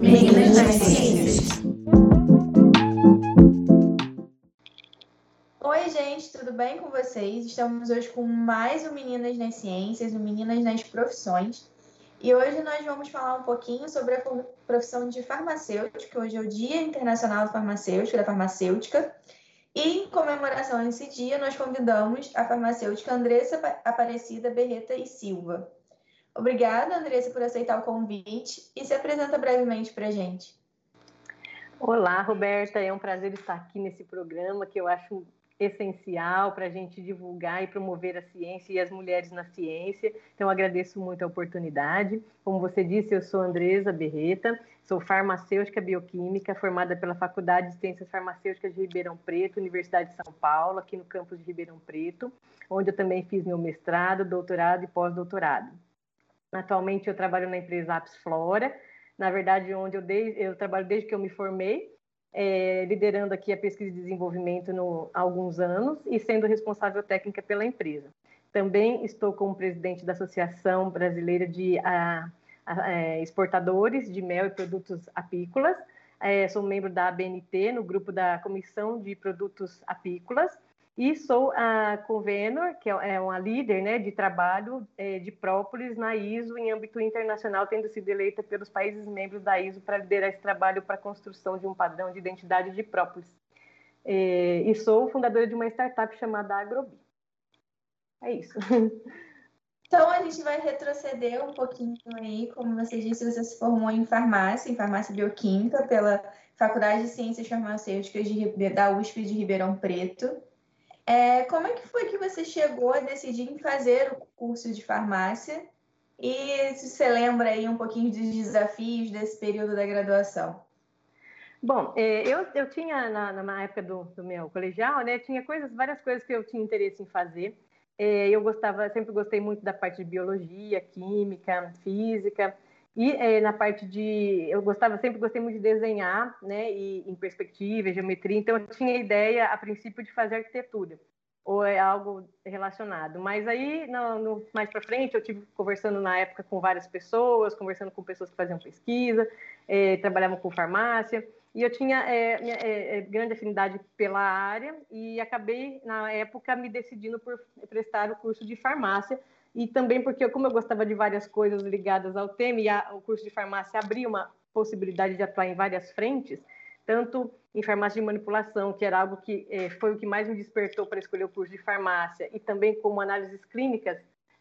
Meninas das Ciências. Oi, gente, tudo bem com vocês? Estamos hoje com mais um Meninas nas Ciências, um Meninas nas Profissões. E hoje nós vamos falar um pouquinho sobre a profissão de farmacêutica. Hoje é o Dia Internacional da Farmacêutica, da Farmacêutica. E em comemoração a esse dia, nós convidamos a farmacêutica Andressa Aparecida Berreta e Silva. Obrigada, Andressa, por aceitar o convite e se apresenta brevemente para a gente. Olá, Roberta. É um prazer estar aqui nesse programa que eu acho essencial para a gente divulgar e promover a ciência e as mulheres na ciência. Então, agradeço muito a oportunidade. Como você disse, eu sou Andresa Berreta, sou farmacêutica bioquímica, formada pela Faculdade de Ciências Farmacêuticas de Ribeirão Preto, Universidade de São Paulo, aqui no campus de Ribeirão Preto, onde eu também fiz meu mestrado, doutorado e pós-doutorado. Atualmente, eu trabalho na empresa Apps Flora, na verdade, onde eu, eu trabalho desde que eu me formei, é, liderando aqui a pesquisa e desenvolvimento no, há alguns anos e sendo responsável técnica pela empresa. Também estou como presidente da Associação Brasileira de a, a, é, Exportadores de Mel e Produtos Apícolas. É, sou membro da ABNT, no grupo da Comissão de Produtos Apícolas, e sou a convenor, que é, é uma líder né, de trabalho é, de própolis na ISO em âmbito internacional, tendo sido eleita pelos países membros da ISO para liderar esse trabalho para a construção de um padrão de identidade de própolis. É, e sou fundadora de uma startup chamada Agrobi. É isso. Então, a gente vai retroceder um pouquinho aí. Como você disse, você se formou em farmácia, em farmácia bioquímica, pela Faculdade de Ciências Farmacêuticas de, da USP de Ribeirão Preto. É, como é que foi que você chegou a decidir em fazer o curso de farmácia? E se você lembra aí um pouquinho dos desafios desse período da graduação? Bom, é, eu, eu tinha, na, na época do, do, meu colegial, né, tinha coisas, várias coisas que eu tinha interesse em fazer. É, eu gostava, sempre gostei muito da parte de biologia, química, física. E é, na parte de. Eu gostava, sempre gostei muito de desenhar, né? E em perspectiva, geometria. Então, eu tinha a ideia, a princípio, de fazer arquitetura, ou é algo relacionado. Mas aí, no, no mais para frente, eu tive conversando na época com várias pessoas, conversando com pessoas que faziam pesquisa, é, trabalhavam com farmácia. E eu tinha é, minha, é, grande afinidade pela área e acabei, na época, me decidindo por prestar o curso de farmácia e também porque, como eu gostava de várias coisas ligadas ao tema, e a, o curso de farmácia abria uma possibilidade de atuar em várias frentes, tanto em farmácia de manipulação, que era algo que eh, foi o que mais me despertou para escolher o curso de farmácia, e também como análises clínicas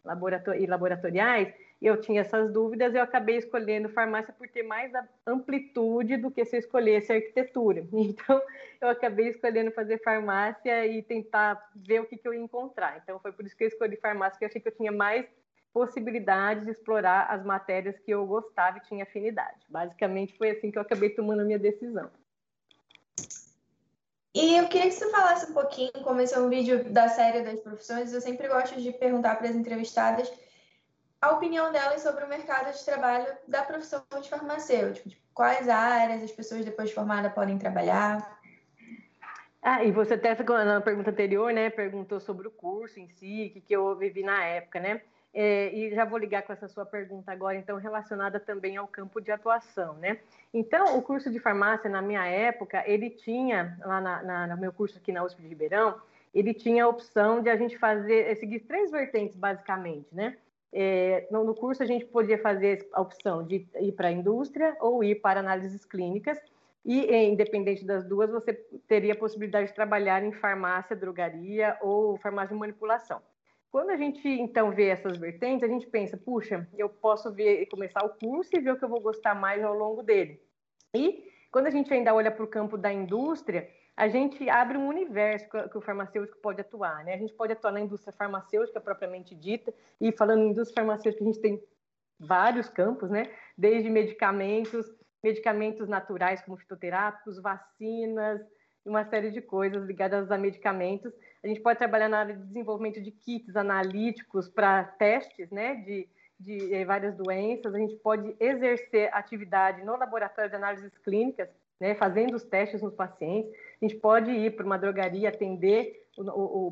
laborator e laboratoriais, eu tinha essas dúvidas, eu acabei escolhendo farmácia por ter mais amplitude do que se eu escolhesse arquitetura. Então, eu acabei escolhendo fazer farmácia e tentar ver o que, que eu ia encontrar. Então, foi por isso que eu escolhi farmácia, porque eu achei que eu tinha mais possibilidades de explorar as matérias que eu gostava e tinha afinidade. Basicamente, foi assim que eu acabei tomando a minha decisão. E eu queria que você falasse um pouquinho, como esse é um vídeo da série das profissões, eu sempre gosto de perguntar para as entrevistadas a opinião delas sobre o mercado de trabalho da profissão de farmacêutico. Tipo, quais áreas as pessoas depois de formada podem trabalhar? Ah, e você até na pergunta anterior, né, perguntou sobre o curso em si, o que, que eu vivi na época, né? É, e já vou ligar com essa sua pergunta agora, então, relacionada também ao campo de atuação, né? Então, o curso de farmácia, na minha época, ele tinha, lá na, na, no meu curso aqui na USP de Ribeirão, ele tinha a opção de a gente fazer, seguir três vertentes, basicamente, né? É, no, no, curso a gente podia fazer a opção de ir para a indústria ou ir para análises clínicas e, independente das duas, você teria a possibilidade de trabalhar em farmácia, drogaria ou farmácia de manipulação. Quando a gente então vê essas vertentes, a gente pensa, puxa, eu posso ver começar o curso e ver o que eu vou gostar mais ao longo dele. E quando a gente ainda olha para o campo da indústria, a gente abre um universo que o farmacêutico pode atuar, né? A gente pode atuar na indústria farmacêutica propriamente dita, e falando em indústria farmacêutica, a gente tem vários campos, né? Desde medicamentos, medicamentos naturais como fitoterápicos, vacinas, uma série de coisas ligadas a medicamentos. A gente pode trabalhar na área de desenvolvimento de kits analíticos para testes, né? De, de eh, várias doenças. A gente pode exercer atividade no laboratório de análises clínicas, né, fazendo os testes nos pacientes. A gente pode ir para uma drogaria atender o,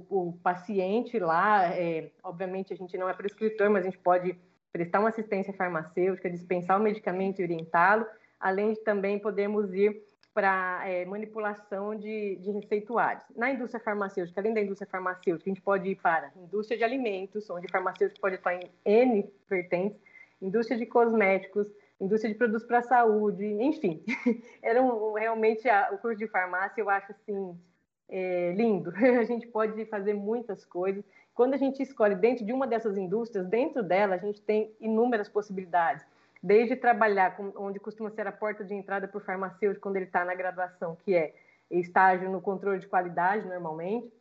o, o paciente lá. É, obviamente, a gente não é prescritor, mas a gente pode prestar uma assistência farmacêutica, dispensar o medicamento e orientá-lo, além de também podermos ir para é, manipulação de, de receituários. Na indústria farmacêutica, além da indústria farmacêutica, a gente pode ir para indústria de alimentos, onde farmacêutico pode atuar em N vertentes, indústria de cosméticos, indústria de produtos para a saúde, enfim. Era um, realmente a, o curso de farmácia, eu acho assim, é, lindo. A gente pode fazer muitas coisas. Quando a gente escolhe dentro de uma dessas indústrias, dentro dela a gente tem inúmeras possibilidades. Desde trabalhar com, onde costuma ser a porta de entrada para o farmacêutico quando ele está na graduação, que é estágio no controle de qualidade, normalmente,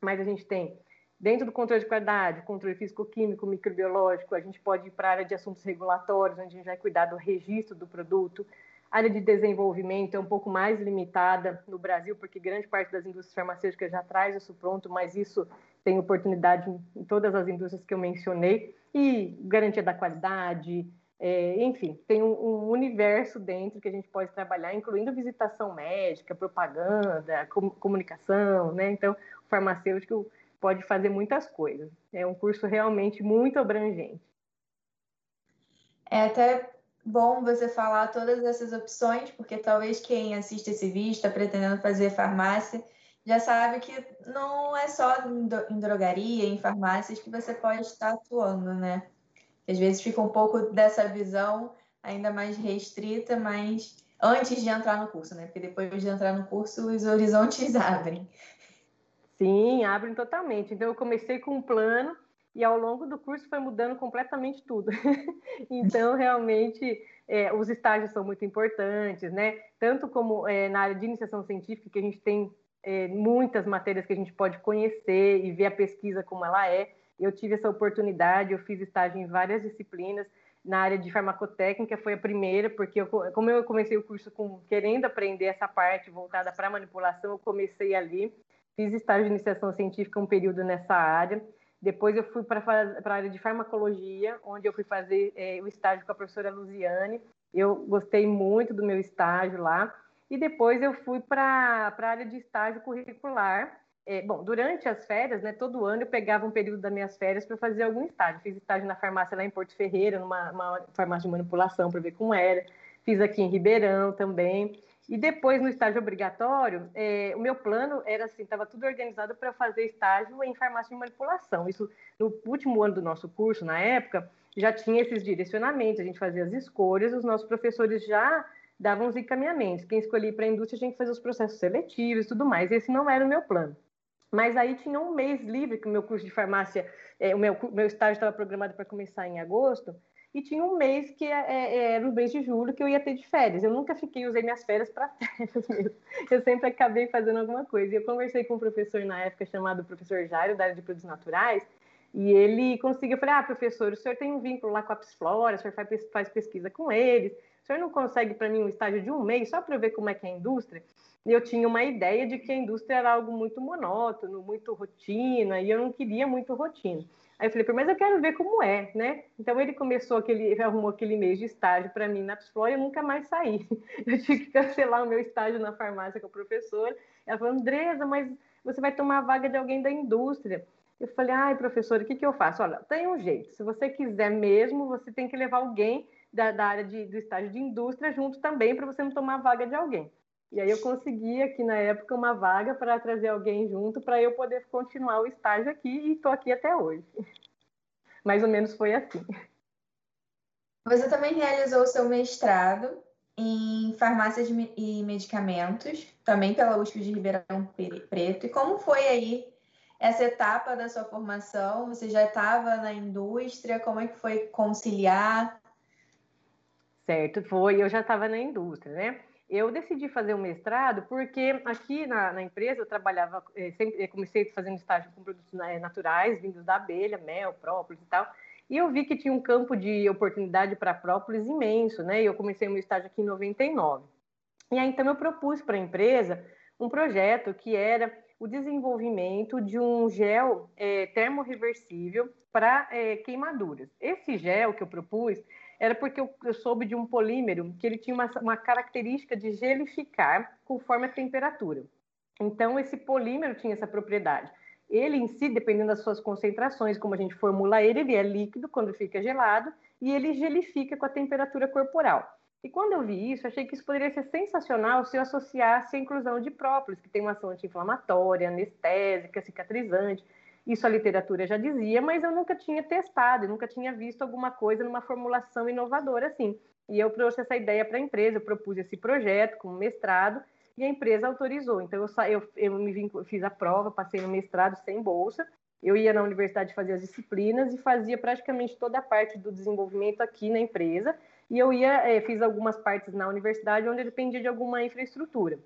mas a gente tem Dentro do controle de qualidade, controle físico-químico, microbiológico, a gente pode ir para a área de assuntos regulatórios, onde a gente vai cuidar do registro do produto. A área de desenvolvimento é um pouco mais limitada no Brasil, porque grande parte das indústrias farmacêuticas já traz isso pronto, mas isso tem oportunidade em todas as indústrias que eu mencionei. E garantia da qualidade, é, enfim, tem um, um, universo dentro que a gente pode trabalhar, incluindo visitação médica, propaganda, com, comunicação, né? Então, o farmacêutico pode fazer muitas coisas. É um curso realmente muito abrangente. É até bom você falar todas essas opções, porque talvez quem assiste esse vídeo está pretendendo fazer farmácia já sabe que não é só em drogaria, em farmácias que você pode estar atuando, né? Às vezes fica um pouco dessa visão ainda mais restrita, mas antes de entrar no curso, né? Porque depois de entrar no curso, os horizontes abrem. Sim, abrem totalmente. Então, eu comecei com um plano e ao longo do curso foi mudando completamente tudo. então, realmente, é, os estágios são muito importantes, né? Tanto como é, na área de iniciação científica, que a gente tem é, muitas matérias que a gente pode conhecer e ver a pesquisa como ela é. Eu tive essa oportunidade, eu fiz estágio em várias disciplinas. Na área de farmacotécnica foi a primeira, porque eu, como eu comecei o curso com, querendo aprender essa parte voltada para manipulação, eu comecei ali. Fiz estágio de iniciação científica um período nessa área. Depois eu fui para a área de farmacologia, onde eu fui fazer é, o estágio com a professora Luziane. Eu gostei muito do meu estágio lá. E depois eu fui para a área de estágio curricular. É, bom, durante as férias, né, todo ano eu pegava um período das minhas férias para fazer algum estágio. Fiz estágio na farmácia lá em Porto Ferreira, numa farmácia de manipulação, para ver como era. Fiz aqui em Ribeirão também. E depois, no estágio obrigatório, é, o meu plano era assim, estava tudo organizado para fazer estágio em farmácia de manipulação. Isso, no último ano do nosso curso, na época, já tinha esses direcionamentos, a gente fazia as escolhas, os nossos professores já davam os encaminhamentos. Quem escolhia para a indústria tinha que fazer os processos seletivos e tudo mais. Esse não era o meu plano. Mas aí tinha um mês livre, que o meu curso de farmácia, é, o meu, meu estágio estava programado para começar em agosto, e tinha um mês que é, é, era o mês de julho que eu ia ter de férias. Eu nunca fiquei, usei minhas férias para férias mesmo. Eu sempre acabei fazendo alguma coisa. E eu conversei com um professor na época chamado professor Jairo, da área de produtos naturais, e ele conseguiu, eu falei, ah, professor, o senhor tem um vínculo lá com a Psflora, o senhor faz, faz pesquisa com eles, o senhor não consegue para mim um estágio de um mês só para eu ver como é que é a indústria? E eu tinha uma ideia de que a indústria era algo muito monótono, muito rotina, e eu não queria muito rotina. Aí eu falei, mas eu quero ver como é, né? Então ele começou aquele, arrumou aquele mês de estágio para mim na Psflora e eu nunca mais saí. Eu tive que cancelar o meu estágio na farmácia com a professora. Ela falou, Andresa, mas você vai tomar a vaga de alguém da indústria. Eu falei, ai, professora, o que, que eu faço? Olha, tem um jeito. Se você quiser mesmo, você tem que levar alguém da, da área de, do estágio de indústria junto também para você não tomar vaga de alguém. E aí eu consegui aqui na época uma vaga para trazer alguém junto para eu poder continuar o estágio aqui e estou aqui até hoje. Mais ou menos foi assim. Você também realizou o seu mestrado em farmácias e medicamentos, também pela USP de Ribeirão Preto. E como foi aí essa etapa da sua formação? Você já estava na indústria? Como é que foi conciliar? Certo, foi. Eu já estava na indústria, né? Eu decidi fazer o mestrado porque aqui na, na empresa eu trabalhava, eh, sempre, eu comecei fazendo estágio com produtos né, naturais, vindos da abelha, mel, própolis e tal, e eu vi que tinha um campo de oportunidade para própolis imenso, né? E eu comecei meu estágio aqui em 99. E aí então eu propus para a empresa um projeto que era o desenvolvimento de um gel é, termorreversível para é, queimaduras. Esse gel que eu propus era porque eu, eu, soube de um polímero que ele tinha uma, uma característica de gelificar conforme a temperatura. Então, esse polímero tinha essa propriedade. Ele em si, dependendo das suas concentrações, como a gente formula ele, ele é líquido quando fica gelado e ele gelifica com a temperatura corporal. E quando eu vi isso, achei que isso poderia ser sensacional se eu associasse a inclusão de própolis, que tem uma ação anti-inflamatória, anestésica, cicatrizante. Isso a literatura já dizia, mas eu nunca tinha testado, nunca tinha visto alguma coisa numa formulação inovadora assim. E eu trouxe essa ideia para a empresa, eu propus esse projeto como mestrado e a empresa autorizou. Então eu, eu, eu me fiz a prova, passei no mestrado sem bolsa. Eu ia na universidade fazer as disciplinas e fazia praticamente toda a parte do desenvolvimento aqui na empresa. E eu ia, é, fiz algumas partes na universidade onde dependia de alguma infraestrutura.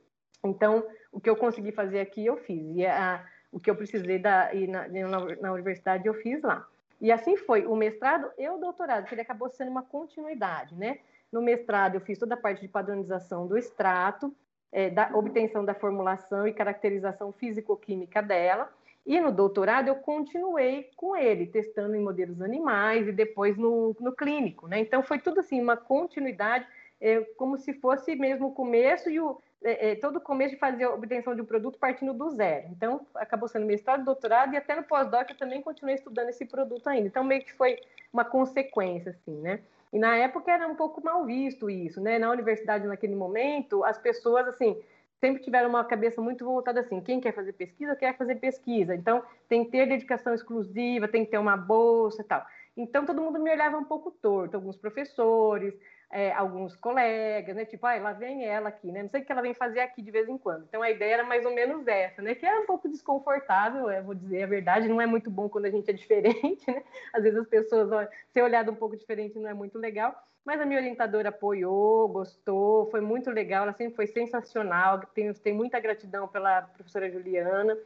Então, o que eu consegui fazer aqui, eu fiz. E a, o que eu precisei da, na, na, na universidade, eu fiz lá. E assim foi, o mestrado e o doutorado, que ele acabou sendo uma continuidade, né? No mestrado, eu fiz toda a parte de padronização do extrato, é, da obtenção da formulação e caracterização físico-química dela. E no doutorado, eu continuei com ele, testando em modelos animais e depois no, no clínico, né? Então, foi tudo assim, uma continuidade, é, como se fosse mesmo o começo e o, é, é, todo começo de fazer a obtenção de um produto partindo do zero. Então, acabou sendo mestrado, doutorado, e até no pós-doc eu também continuei estudando esse produto ainda. Então, meio que foi uma consequência, assim, né? E na época era um pouco mal visto isso, né? Na universidade, naquele momento, as pessoas, assim, sempre tiveram uma cabeça muito voltada assim: quem quer fazer pesquisa, quer fazer pesquisa. Então, tem que ter dedicação exclusiva, tem que ter uma bolsa e tal. Então, todo mundo me olhava um pouco torto, alguns professores, é, alguns colegas, né? Tipo, ah, lá vem ela aqui, né? Não sei o que ela vem fazer aqui de vez em quando. Então a ideia era mais ou menos essa, né? Que era um pouco desconfortável, eu vou dizer a verdade, não é muito bom quando a gente é diferente, né? Às vezes as pessoas, ser olhado um pouco diferente não é muito legal. Mas a minha orientadora apoiou, gostou, foi muito legal, ela sempre foi sensacional. Tenho, tenho muita gratidão pela professora Juliana.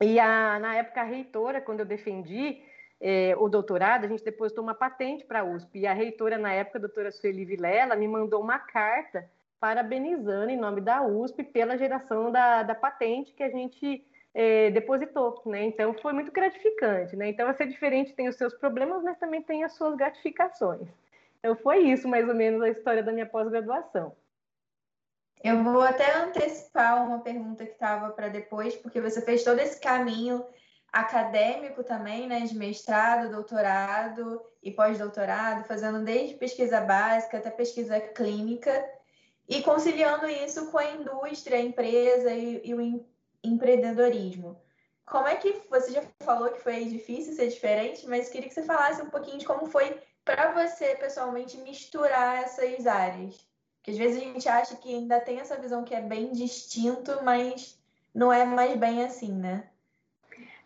E a, na época a reitora, quando eu defendi, é, o doutorado, a gente depositou uma patente para a USP. E a reitora, na época, a doutora Sueli Vilela, me mandou uma carta parabenizando, em nome da USP, pela geração da, da patente que a gente é, depositou. Né? Então, foi muito gratificante. Né? Então, ser diferente tem os seus problemas, mas também tem as suas gratificações. Então, foi isso, mais ou menos, a história da minha pós-graduação. Eu vou até antecipar uma pergunta que estava para depois, porque você fez todo esse caminho acadêmico também, né, de mestrado, doutorado e pós-doutorado, fazendo desde pesquisa básica até pesquisa clínica e conciliando isso com a indústria, a empresa e, e o empreendedorismo. Como é que você já falou que foi difícil ser diferente, mas queria que você falasse um pouquinho de como foi para você pessoalmente misturar essas áreas. Porque às vezes a gente acha que ainda tem essa visão que é bem distinto, mas não é mais bem assim, né?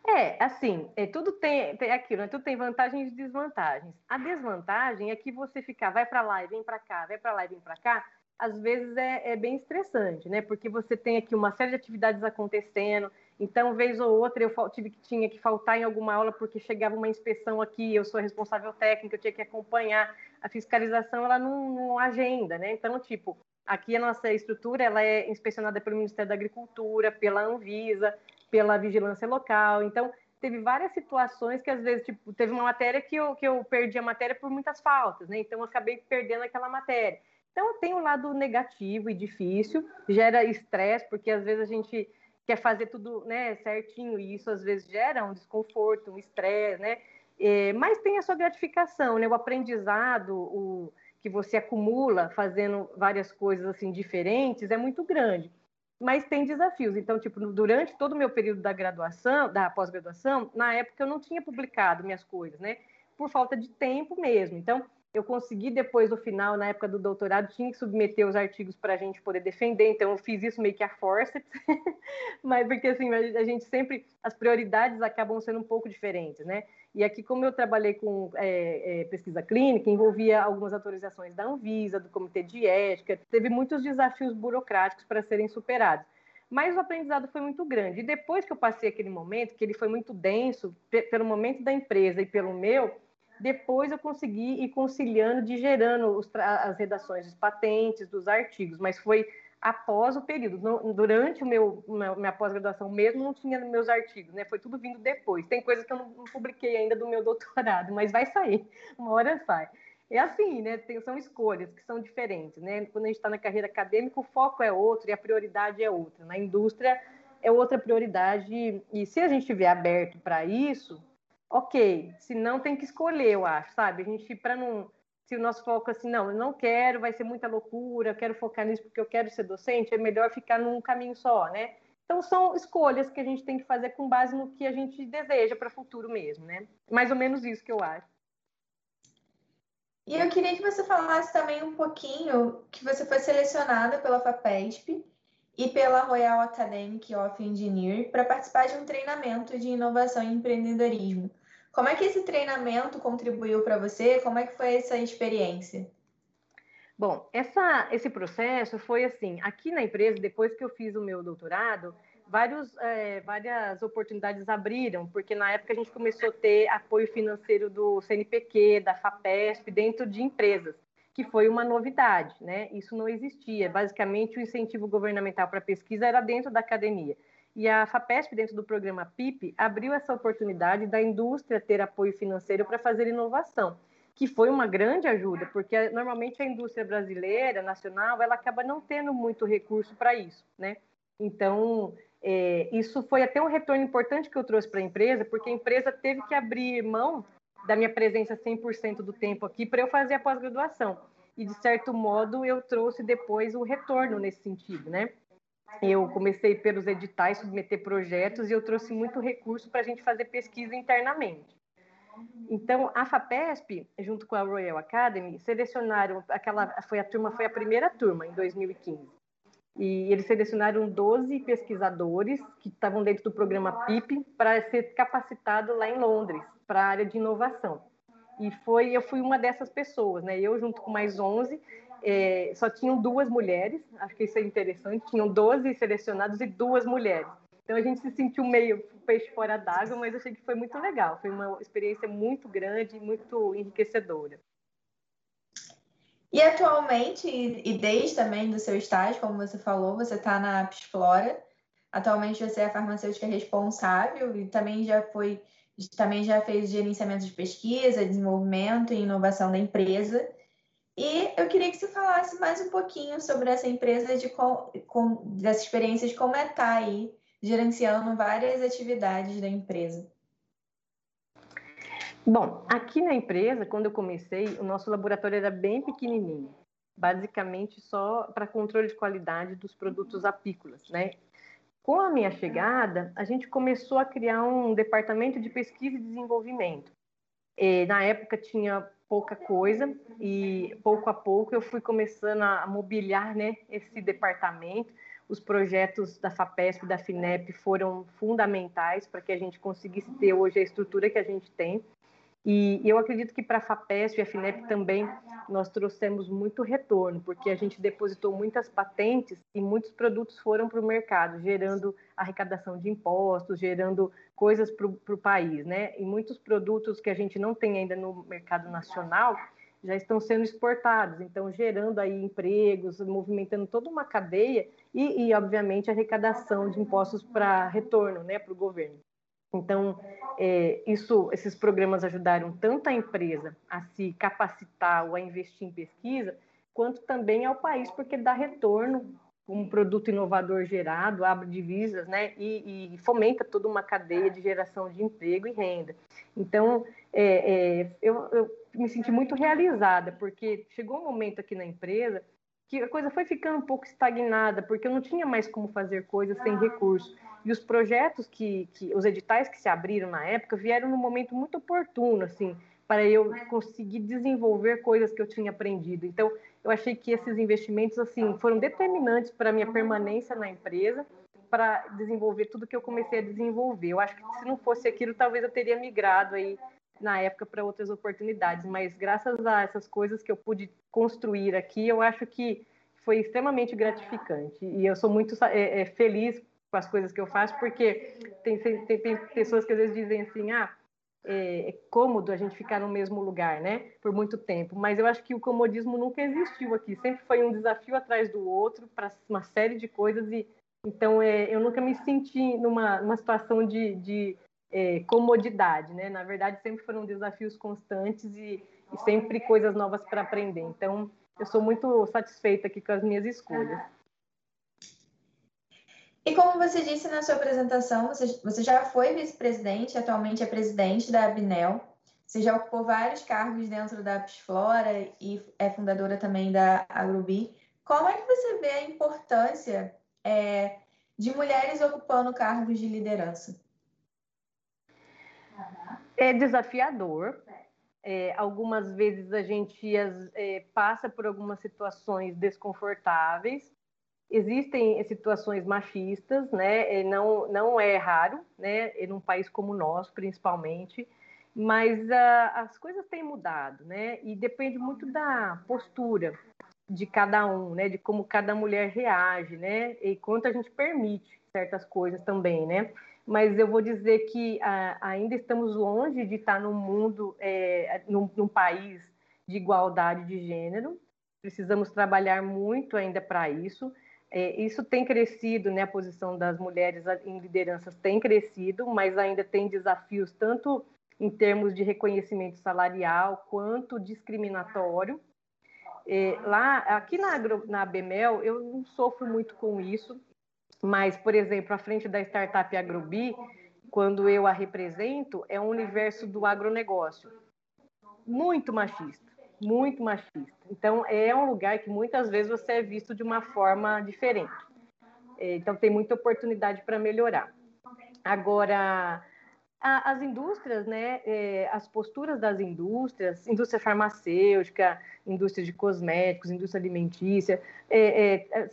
É, assim, é, tudo tem, tem aquilo, né? tudo tem vantagens e desvantagens. A desvantagem é que você ficar, vai para lá e vem para cá, vai para lá e vem para cá, às vezes é, é, bem estressante, né? Porque você tem aqui uma série de atividades acontecendo, então, vez ou outra, eu tive que tinha que faltar em alguma aula porque chegava uma inspeção aqui, eu sou responsável técnica, eu tinha que acompanhar a fiscalização, ela não, não agenda, né? Então, tipo, aqui a nossa estrutura ela é inspecionada pelo Ministério da Agricultura, pela Anvisa, pela vigilância local. Então, teve várias situações que às vezes, tipo, teve uma matéria que eu, que eu perdi a matéria por muitas faltas, né? Então, eu acabei perdendo aquela matéria. Então, tem um lado negativo e difícil, gera estresse, porque às vezes a gente quer fazer tudo né, certinho, e isso às vezes gera um desconforto, um estresse, né? É, mas tem a sua gratificação, né? O aprendizado, o que você acumula fazendo várias coisas assim diferentes é muito grande mas tem desafios. Então, tipo, durante todo o meu período da graduação, da pós-graduação, na época eu não tinha publicado minhas coisas, né? Por falta de tempo mesmo. Então, eu consegui depois, no final, na época do doutorado, tinha que submeter os artigos para a gente poder defender, então eu fiz isso meio que a força, mas porque assim, a gente sempre, as prioridades acabam sendo um pouco diferentes, né? E aqui, como eu trabalhei com é, é, pesquisa clínica, envolvia algumas autorizações da Anvisa, do Comitê de Ética, teve muitos desafios burocráticos para serem superados. Mas o aprendizado foi muito grande. E depois que eu passei aquele momento, que ele foi muito denso, pelo momento da empresa e pelo meu, depois eu consegui ir conciliando, de gerando os, as redações dos patentes, dos artigos, mas foi após o período. durante o meu, minha pós-graduação mesmo, não tinha meus artigos, né? Foi tudo vindo depois. Tem coisas que eu não, não publiquei ainda do meu doutorado, mas vai sair, uma hora sai. É assim, né? Tem, são escolhas que são diferentes, né? Quando a gente está na carreira acadêmica, o foco é outro e a prioridade é outra. Na indústria é outra prioridade. E se a gente estiver aberto para isso, ok. Se não, tem que escolher, eu acho, sabe? A gente, para não. Se o nosso foco é assim, não, eu não quero, vai ser muita loucura, eu quero focar nisso porque eu quero ser docente, é melhor ficar num caminho só, né? Então, são escolhas que a gente tem que fazer com base no que a gente deseja para o futuro mesmo, né? Mais ou menos isso que eu acho. E eu queria que você falasse também um pouquinho que você foi selecionada pela FAPESP e pela Royal Academy of Engineering para participar de um treinamento de inovação e empreendedorismo. Como é que esse treinamento contribuiu para você? Como é que foi essa experiência? Bom, essa, esse processo foi assim, aqui na empresa, depois que eu fiz o meu doutorado, vários, é, várias oportunidades abriram, porque na época a gente começou a ter apoio financeiro do CNPq, da FAPESP, dentro de empresas, que foi uma novidade, né? Isso não existia. Basicamente, o incentivo governamental para pesquisa era dentro da academia. E a FAPESP, dentro do programa PIP, abriu essa oportunidade da indústria ter apoio financeiro para fazer inovação, que foi uma grande ajuda, porque normalmente a indústria brasileira, nacional, ela acaba não tendo muito recurso para isso, né? Então, é, isso foi até um retorno importante que eu trouxe para a empresa, porque a empresa teve que abrir mão da minha presença 100% do tempo aqui para eu fazer a pós-graduação. E, de certo modo, eu trouxe depois o retorno nesse sentido, né? Eu comecei pelos editais, submeter projetos, e eu trouxe muito recurso para a gente fazer pesquisa internamente. Então, a FAPESP, junto com a Royal Academy, selecionaram aquela foi a turma foi a primeira turma em 2015. E eles selecionaram 12 pesquisadores que estavam dentro do programa PIP para ser capacitado lá em Londres, para a área de inovação. E foi, eu fui uma dessas pessoas, né? Eu junto com mais 11, é, só tinham duas mulheres, acho que isso é interessante, tinham 12 selecionados e duas mulheres. Então a gente se sentiu meio peixe fora d'água, mas achei que foi muito legal, foi uma experiência muito grande, muito enriquecedora. E atualmente, e desde também do seu estágio, como você falou, você está na Apsflora. Atualmente você é a farmacêutica responsável e também já foi, também já fez gerenciamento de pesquisa, desenvolvimento e inovação da empresa. E eu queria que você falasse mais um pouquinho sobre essa empresa, de com, com, dessa experiência de como é estar tá aí gerenciando várias atividades da empresa. Bom, aqui na empresa, quando eu comecei, o nosso laboratório era bem pequenininho, basicamente só para controle de qualidade dos produtos apícolas, né? Com a minha chegada, a gente começou a criar um departamento de pesquisa e desenvolvimento. E, na época tinha pouca coisa e pouco a pouco eu fui começando a mobiliar, né, esse departamento. Os projetos da FAPESP e da FINEP foram fundamentais para que a gente conseguisse ter hoje a estrutura que a gente tem. E eu acredito que para a FAPESP e a FINEP também nós trouxemos muito retorno, porque a gente depositou muitas patentes e muitos produtos foram para o mercado, gerando arrecadação de impostos, gerando coisas para o país, né? E muitos produtos que a gente não tem ainda no mercado nacional já estão sendo exportados, então gerando aí empregos, movimentando toda uma cadeia e, e obviamente, arrecadação de impostos para retorno, né, para o governo. Então, é, isso, esses programas ajudaram tanto a empresa a se capacitar ou a investir em pesquisa, quanto também ao país, porque dá retorno um produto inovador gerado, abre divisas, né, e, e, fomenta toda uma cadeia de geração de emprego e renda. Então, é, é, eu, eu, me senti muito realizada, porque chegou um momento aqui na empresa que a coisa foi ficando um pouco estagnada, porque eu não tinha mais como fazer coisas sem recurso. E os projetos que, que os editais que se abriram na época vieram num momento muito oportuno, assim, para eu conseguir desenvolver coisas que eu tinha aprendido. Então, eu achei que esses investimentos, assim, foram determinantes para a minha permanência na empresa, para desenvolver tudo que eu comecei a desenvolver. Eu acho que se não fosse aquilo, talvez eu teria migrado aí na época para outras oportunidades, mas graças a essas coisas que eu pude construir aqui, eu acho que foi extremamente gratificante e eu sou muito é, é, feliz com as coisas que eu faço, porque tem, tem, tem pessoas que às vezes dizem assim, ah, é, é, cômodo a gente ficar no mesmo lugar, né, por muito tempo. Mas eu acho que o comodismo nunca existiu aqui. Sempre foi um desafio atrás do outro para uma série de coisas e então é, eu nunca me senti numa, numa situação de, de é, comodidade, né? Na verdade, sempre foram desafios constantes e, e sempre coisas novas para aprender. Então, eu sou muito satisfeita aqui com as minhas escolhas. E como você disse na sua apresentação, você, você já foi vice-presidente, atualmente é presidente da Abnel. Você já ocupou vários cargos dentro da Apsflora e é fundadora também da Agrobi. Como é que você vê a importância é, de mulheres ocupando cargos de liderança? É desafiador. É, algumas vezes a gente é, passa por algumas situações desconfortáveis. Existem situações machistas, né? Não, não é raro, né? Em um país como o nosso, principalmente. Mas uh, as coisas têm mudado, né? E depende muito da postura de cada um, né? De como cada mulher reage, né? E quanto a gente permite certas coisas também, né? Mas eu vou dizer que uh, ainda estamos longe de estar num mundo, é, num, num país de igualdade de gênero. Precisamos trabalhar muito ainda para isso. É, isso tem crescido, né? A posição das mulheres em lideranças tem crescido, mas ainda tem desafios tanto em termos de reconhecimento salarial quanto discriminatório. É, lá, aqui na, na Bemel, eu não sofro muito com isso, mas, por exemplo, à frente da startup Agrobi, quando eu a represento, é um universo do agronegócio muito machista, muito machista. Então, é um lugar que muitas vezes você é visto de uma forma diferente. É, então, tem muita oportunidade para melhorar. Agora, a, as indústrias, né, é, as posturas das indústrias, indústria farmacêutica, indústria de cosméticos, indústria alimentícia, é, é, é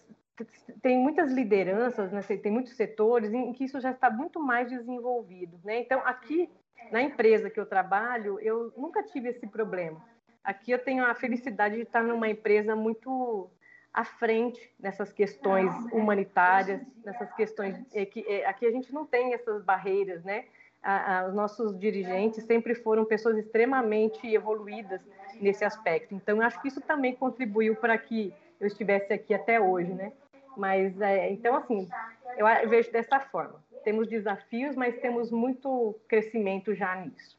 tem muitas lideranças, né, tem muitos setores em que isso já está muito mais desenvolvido. Né? Então, aqui na empresa que eu trabalho, eu nunca tive esse problema. Aqui eu tenho a felicidade de estar numa empresa muito à frente nessas questões humanitárias, nessas questões é, que é, aqui a gente não tem essas barreiras, né? a, a, os nossos dirigentes sempre foram pessoas extremamente evoluídas nesse aspecto. Então, eu acho que isso também contribuiu para que eu estivesse aqui até hoje, né? Mas, é, então, assim, eu vejo dessa forma. Temos desafios, mas temos muito crescimento já nisso.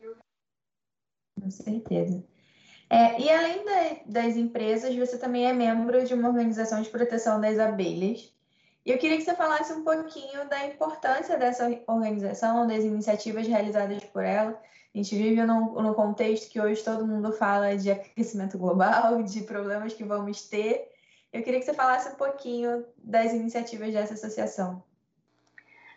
Com certeza. É, e além das empresas, você também é membro de uma organização de proteção das abelhas. E eu queria que você falasse um pouquinho da importância dessa organização, das iniciativas realizadas por ela. A gente vive num, num contexto que hoje todo mundo fala de aquecimento global, de problemas que vamos ter. Eu queria que você falasse um pouquinho das iniciativas dessa associação.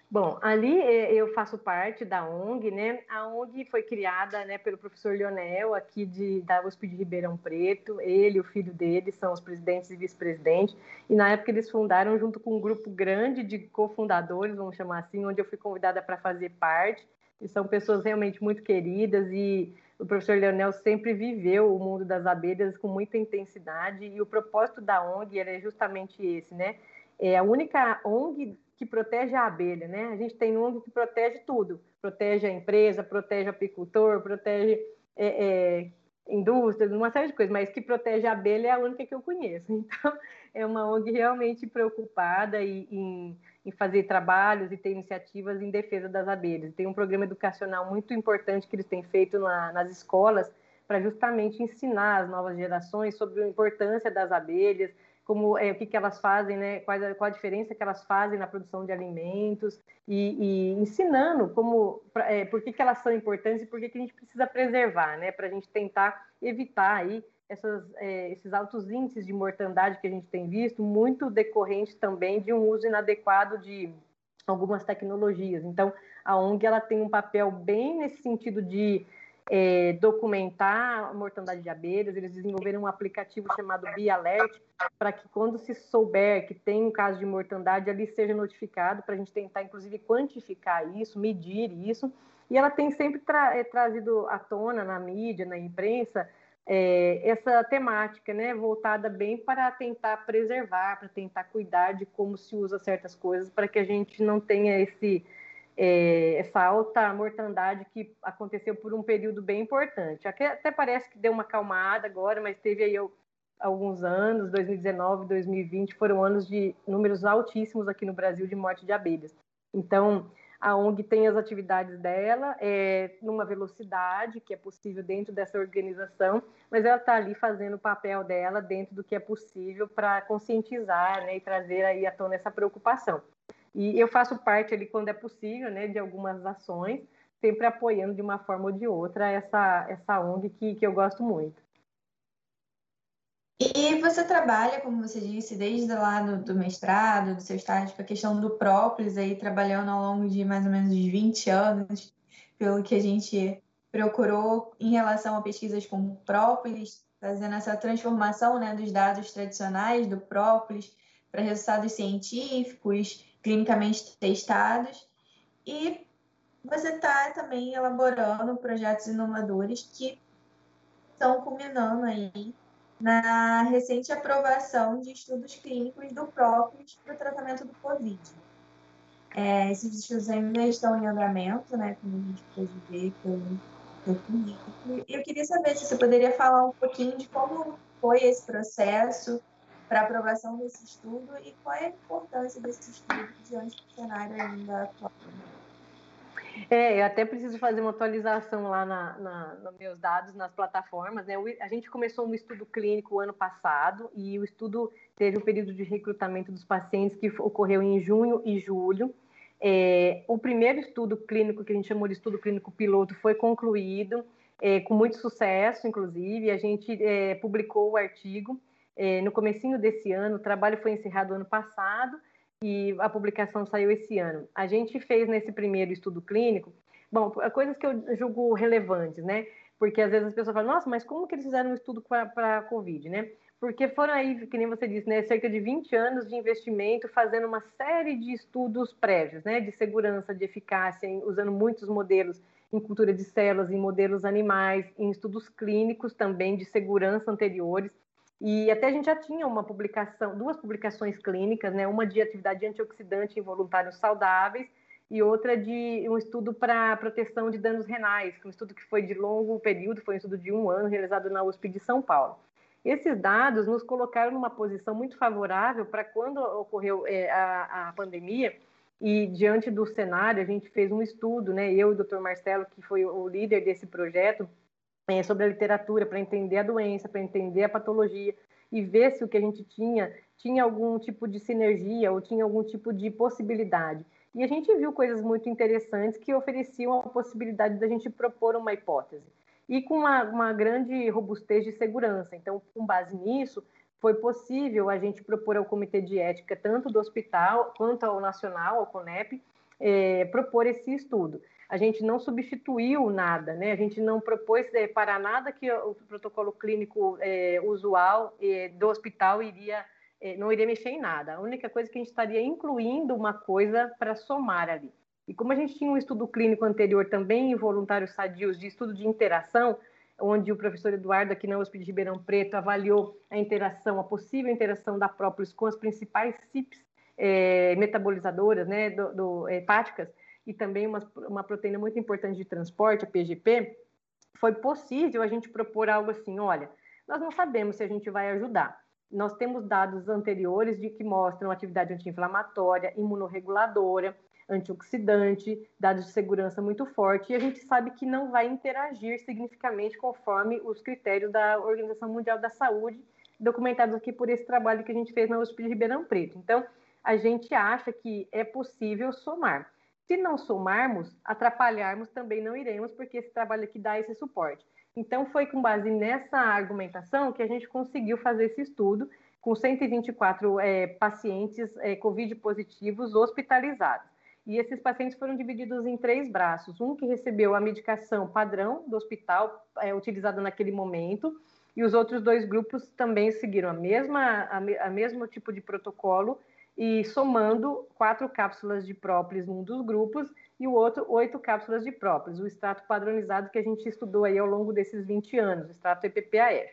Bom, ali é, eu faço parte da ONG, né? A ONG foi criada né, pelo professor Leonel, aqui de, da USP de Ribeirão Preto. Ele e o filho dele são os presidentes e vice-presidentes. E na época eles fundaram junto com um grupo grande de cofundadores, vamos chamar assim, onde eu fui convidada para fazer parte. E são pessoas realmente muito queridas e o professor Leonel sempre viveu o mundo das abelhas com muita intensidade e o propósito da ONG é justamente esse, né? É a única ONG que protege a abelha, né? A gente tem ONG que protege tudo, protege a empresa, protege o apicultor, protege é, é, indústrias, uma série de coisas, mas que protege a abelha é a única que eu conheço. Então, é uma ONG realmente preocupada em, em, em fazer trabalhos e ter iniciativas em defesa das abelhas. Tem um programa educacional muito importante que eles têm feito na, nas escolas para justamente ensinar as novas gerações sobre a importância das abelhas, como é, o que, que elas fazem, né? Qual, a, qual a diferença que elas fazem na produção de alimentos e, e ensinando como, é, por que, que elas são importantes e por que, que a gente precisa preservar, né? Para a gente tentar evitar aí essas, é, esses altos índices de mortandade que a gente tem visto, muito decorrente também de um uso inadequado de algumas tecnologias. Então, a ONG ela tem um papel bem nesse sentido de é, documentar a mortandade de abelhas. Eles desenvolveram um aplicativo chamado BeAlert para que quando se souber que tem um caso de mortandade, ali seja notificado para a gente tentar, inclusive, quantificar isso, medir isso. E ela tem sempre tra é, trazido à tona na mídia, na imprensa, é, essa temática, né, voltada bem para tentar preservar, para tentar cuidar de como se usa certas coisas, para que a gente não tenha esse é, essa alta mortandade que aconteceu por um período bem importante. Até, parece que deu uma calmada agora, mas teve aí alguns anos, 2019, 2020, foram anos de números altíssimos aqui no Brasil de morte de abelhas. Então, a ONG tem as atividades dela é, numa velocidade que é possível dentro dessa organização, mas ela está ali fazendo o papel dela dentro do que é possível para conscientizar né, e trazer aí à tona essa preocupação. E eu faço parte ali, quando é possível, né, de algumas ações, sempre apoiando de uma forma ou de outra essa, essa ONG que, que eu gosto muito. E você trabalha, como você disse, desde lá do, do mestrado, do seu estágio, com a questão do própolis, aí trabalhando ao longo de mais ou menos 20 anos, pelo que a gente procurou em relação a pesquisas com própolis, fazendo essa transformação né, dos dados tradicionais do própolis para resultados científicos, clinicamente testados. E você está também elaborando projetos inovadores que estão culminando aí na recente aprovação de estudos clínicos do própolis para o tratamento do Covid. É, esses estudos ainda estão em andamento, né, como a gente pode ver pelo Eu queria saber se você poderia falar um pouquinho de como foi esse processo para aprovação desse estudo e qual é a importância desse estudo diante do cenário ainda atual. É, eu até preciso fazer uma atualização lá na, na, nos meus dados, nas plataformas. Né? A gente começou um estudo clínico ano passado e o estudo teve um período de recrutamento dos pacientes que ocorreu em junho e julho. É, o primeiro estudo clínico, que a gente chamou de estudo clínico piloto, foi concluído, é, com muito sucesso, inclusive. A gente é, publicou o artigo é, no comecinho desse ano, o trabalho foi encerrado ano passado, e a publicação saiu esse ano. A gente fez nesse primeiro estudo clínico, bom, coisas que eu julgo relevantes, né? Porque às vezes as pessoas falam, nossa, mas como que eles fizeram um estudo para a Covid, né? Porque foram aí, que nem você disse, né, cerca de 20 anos de investimento fazendo uma série de estudos prévios, né, de segurança, de eficácia, usando muitos modelos em cultura de células, em modelos animais, em estudos clínicos também de segurança anteriores. E até a gente já tinha uma publicação, duas publicações clínicas, né? Uma de atividade antioxidante em voluntários saudáveis e outra de um estudo para proteção de danos renais, um estudo que foi de longo período, foi um estudo de um ano realizado na USP de São Paulo. Esses dados nos colocaram numa posição muito favorável para quando ocorreu é, a, a pandemia e diante do cenário a gente fez um estudo, né? Eu e o Dr. Marcelo, que foi o líder desse projeto, é, sobre a literatura para entender a doença, para entender a patologia e ver se o que a gente tinha tinha algum tipo de sinergia ou tinha algum tipo de possibilidade. E a gente viu coisas muito interessantes que ofereciam a possibilidade da gente propor uma hipótese. E com uma, uma grande robustez de segurança. Então, com base nisso, foi possível a gente propor ao Comitê de Ética, tanto do hospital quanto ao Nacional, ao CONEP, é, propor esse estudo a gente não substituiu nada, né? A gente não propôs é, para nada que o protocolo clínico é, usual é, do hospital iria é, não iria mexer em nada. A única coisa que a gente estaria incluindo uma coisa para somar ali. E como a gente tinha um estudo clínico anterior também em voluntários sadios de estudo de interação, onde o professor Eduardo aqui na USP de Ribeirão Preto avaliou a interação, a possível interação da própolis com as principais CIPs é, metabolizadoras, né, do, do, hepáticas, e também uma, uma proteína muito importante de transporte, a PGP, foi possível a gente propor algo assim, olha, nós não sabemos se a gente vai ajudar. Nós temos dados anteriores de que mostram atividade anti-inflamatória, imunorreguladora, antioxidante, dados de segurança muito forte, e a gente sabe que não vai interagir significativamente conforme os critérios da Organização Mundial da Saúde, documentados aqui por esse trabalho que a gente fez na USP de Ribeirão Preto. Então, a gente acha que é possível somar. Se não somarmos, atrapalharmos também não iremos, porque esse trabalho aqui dá esse suporte. Então, foi com base nessa argumentação que a gente conseguiu fazer esse estudo com 124 é, pacientes é, Covid positivos hospitalizados. E esses pacientes foram divididos em três braços: um que recebeu a medicação padrão do hospital, é, utilizada naquele momento, e os outros dois grupos também seguiram a mesma, a, a mesmo tipo de protocolo e somando quatro cápsulas de própolis num dos grupos e o outro oito cápsulas de própolis, o extrato padronizado que a gente estudou aí ao longo desses 20 anos, o extrato EPPAF.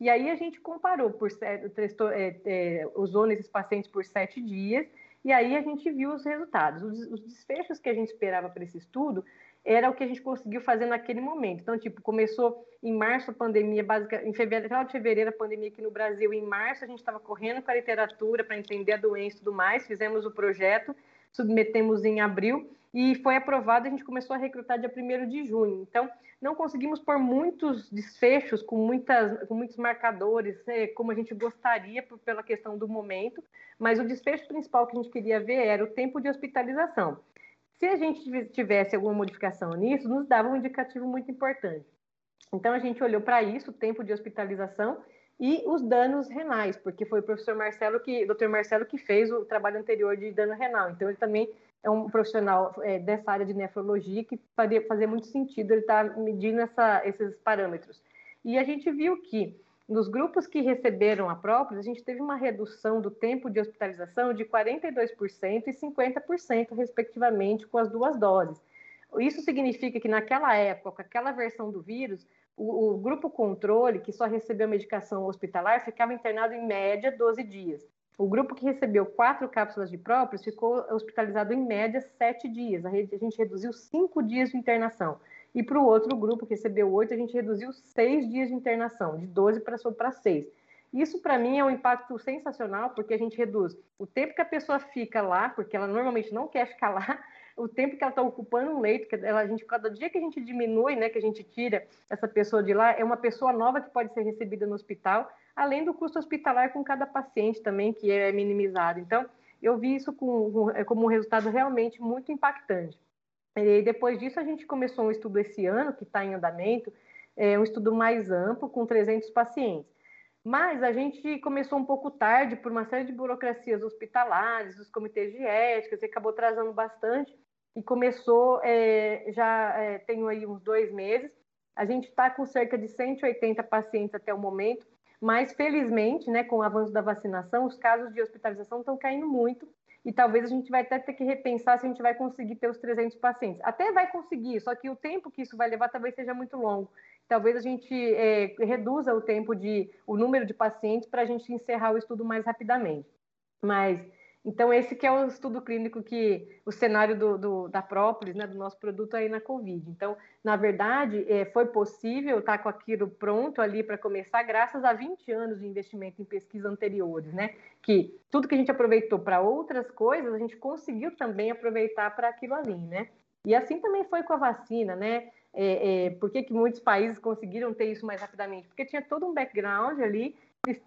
E aí a gente comparou, por testou, é, é, usou nesses pacientes por sete dias, e aí a gente viu os resultados. Os, os desfechos que a gente esperava para esse estudo era o que a gente conseguiu fazer naquele momento. Então, tipo, começou em março a pandemia, básica, em fevereiro, final de fevereiro a pandemia aqui no Brasil, em março a gente estava correndo com a literatura para entender a doença e tudo mais, fizemos o projeto, submetemos em abril e foi aprovado, a gente começou a recrutar dia 1 de junho. Então, não conseguimos pôr muitos desfechos com, muitas, com muitos marcadores, é, como a gente gostaria por, pela questão do momento, mas o desfecho principal que a gente queria ver era o tempo de hospitalização. Se a gente tivesse alguma modificação nisso, nos dava um indicativo muito importante. Então, a gente olhou para isso, o tempo de hospitalização e os danos renais, porque foi o professor Marcelo que, Dr. Marcelo que fez o trabalho anterior de dano renal. Então, ele também é um profissional é, dessa área de nefrologia que faria fazer muito sentido ele estar tá medindo essa, esses parâmetros. E a gente viu que nos grupos que receberam a própria, a gente teve uma redução do tempo de hospitalização de 42% e 50%, respectivamente, com as duas doses. Isso significa que naquela época, com aquela versão do vírus, o, o grupo controle, que só recebeu medicação hospitalar, ficava internado em média 12 dias. O grupo que recebeu quatro cápsulas de próprios ficou hospitalizado em média sete dias. A gente reduziu cinco dias de internação. E para o outro grupo que recebeu oito, a gente reduziu seis dias de internação, de 12 para seis. Isso, para mim, é um impacto sensacional, porque a gente reduz o tempo que a pessoa fica lá, porque ela normalmente não quer ficar lá, o tempo que ela está ocupando um leito, que ela, a gente, cada dia que a gente diminui, né, que a gente tira essa pessoa de lá, é uma pessoa nova que pode ser recebida no hospital, além do custo hospitalar com cada paciente também, que é minimizado. Então, eu vi isso com, é, como um resultado realmente muito impactante. E depois disso, a gente começou um estudo esse ano, que está em andamento, é um estudo mais amplo, com 300 pacientes. Mas a gente começou um pouco tarde, por uma série de burocracias hospitalares, dos comitês de ética, e acabou trazendo bastante, e começou, é, já é, tenho aí uns dois meses, a gente está com cerca de 180 pacientes até o momento, mas, felizmente, né, com o avanço da vacinação, os casos de hospitalização estão caindo muito e talvez a gente vai até ter que repensar se a gente vai conseguir ter os 300 pacientes. Até vai conseguir, só que o tempo que isso vai levar talvez seja muito longo. Talvez a gente é, reduza o tempo de, o número de pacientes para a gente encerrar o estudo mais rapidamente. Mas então, esse que é o estudo clínico que o cenário do, do, da própolis, né, do nosso produto aí na Covid. Então, na verdade, é, foi possível estar com aquilo pronto ali para começar, graças a 20 anos de investimento em pesquisa anteriores, né? Que tudo que a gente aproveitou para outras coisas, a gente conseguiu também aproveitar para aquilo ali, né? E assim também foi com a vacina, né? É, é, por que, que muitos países conseguiram ter isso mais rapidamente? Porque tinha todo um background ali